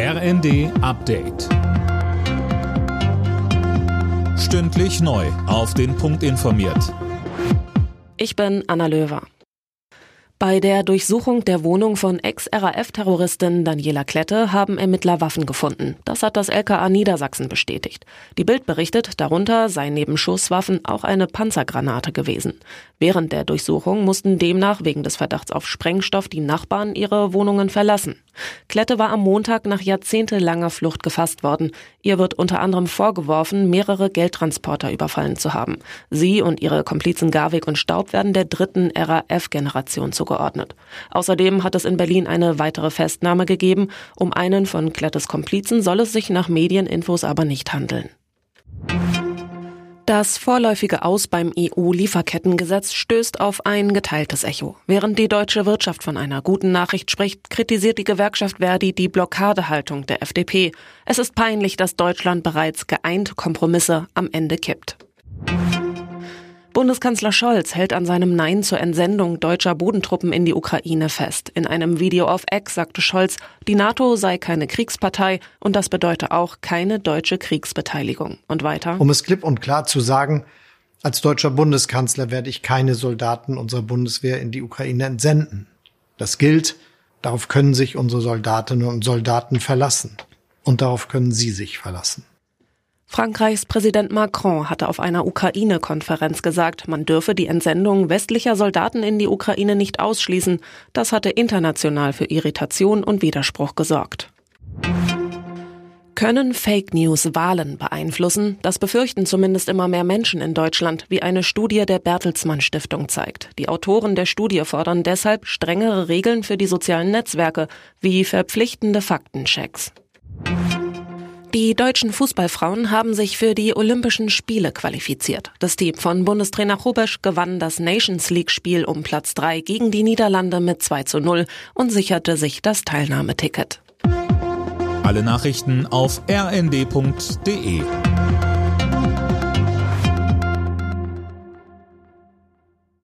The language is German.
RND Update. Stündlich neu. Auf den Punkt informiert. Ich bin Anna Löwer. Bei der Durchsuchung der Wohnung von Ex-RAF-Terroristin Daniela Klette haben Ermittler Waffen gefunden. Das hat das LKA Niedersachsen bestätigt. Die Bild berichtet, darunter sei neben Schusswaffen auch eine Panzergranate gewesen. Während der Durchsuchung mussten demnach wegen des Verdachts auf Sprengstoff die Nachbarn ihre Wohnungen verlassen. Klette war am Montag nach jahrzehntelanger Flucht gefasst worden. Ihr wird unter anderem vorgeworfen, mehrere Geldtransporter überfallen zu haben. Sie und ihre Komplizen Garwig und Staub werden der dritten RAF-Generation zugeordnet. Außerdem hat es in Berlin eine weitere Festnahme gegeben. Um einen von Klettes Komplizen soll es sich nach Medieninfos aber nicht handeln. Das vorläufige Aus beim EU-Lieferkettengesetz stößt auf ein geteiltes Echo. Während die deutsche Wirtschaft von einer guten Nachricht spricht, kritisiert die Gewerkschaft Verdi die Blockadehaltung der FDP. Es ist peinlich, dass Deutschland bereits geeint Kompromisse am Ende kippt. Bundeskanzler Scholz hält an seinem Nein zur Entsendung deutscher Bodentruppen in die Ukraine fest. In einem Video auf X sagte Scholz, die NATO sei keine Kriegspartei und das bedeute auch keine deutsche Kriegsbeteiligung. Und weiter. Um es klipp und klar zu sagen, als deutscher Bundeskanzler werde ich keine Soldaten unserer Bundeswehr in die Ukraine entsenden. Das gilt, darauf können sich unsere Soldatinnen und Soldaten verlassen. Und darauf können Sie sich verlassen. Frankreichs Präsident Macron hatte auf einer Ukraine-Konferenz gesagt, man dürfe die Entsendung westlicher Soldaten in die Ukraine nicht ausschließen. Das hatte international für Irritation und Widerspruch gesorgt. Können Fake News Wahlen beeinflussen? Das befürchten zumindest immer mehr Menschen in Deutschland, wie eine Studie der Bertelsmann Stiftung zeigt. Die Autoren der Studie fordern deshalb strengere Regeln für die sozialen Netzwerke, wie verpflichtende Faktenchecks. Die deutschen Fußballfrauen haben sich für die Olympischen Spiele qualifiziert. Das Team von Bundestrainer Rubesch gewann das Nations League Spiel um Platz 3 gegen die Niederlande mit 2 zu 0 und sicherte sich das Teilnahmeticket. Alle Nachrichten auf rnd.de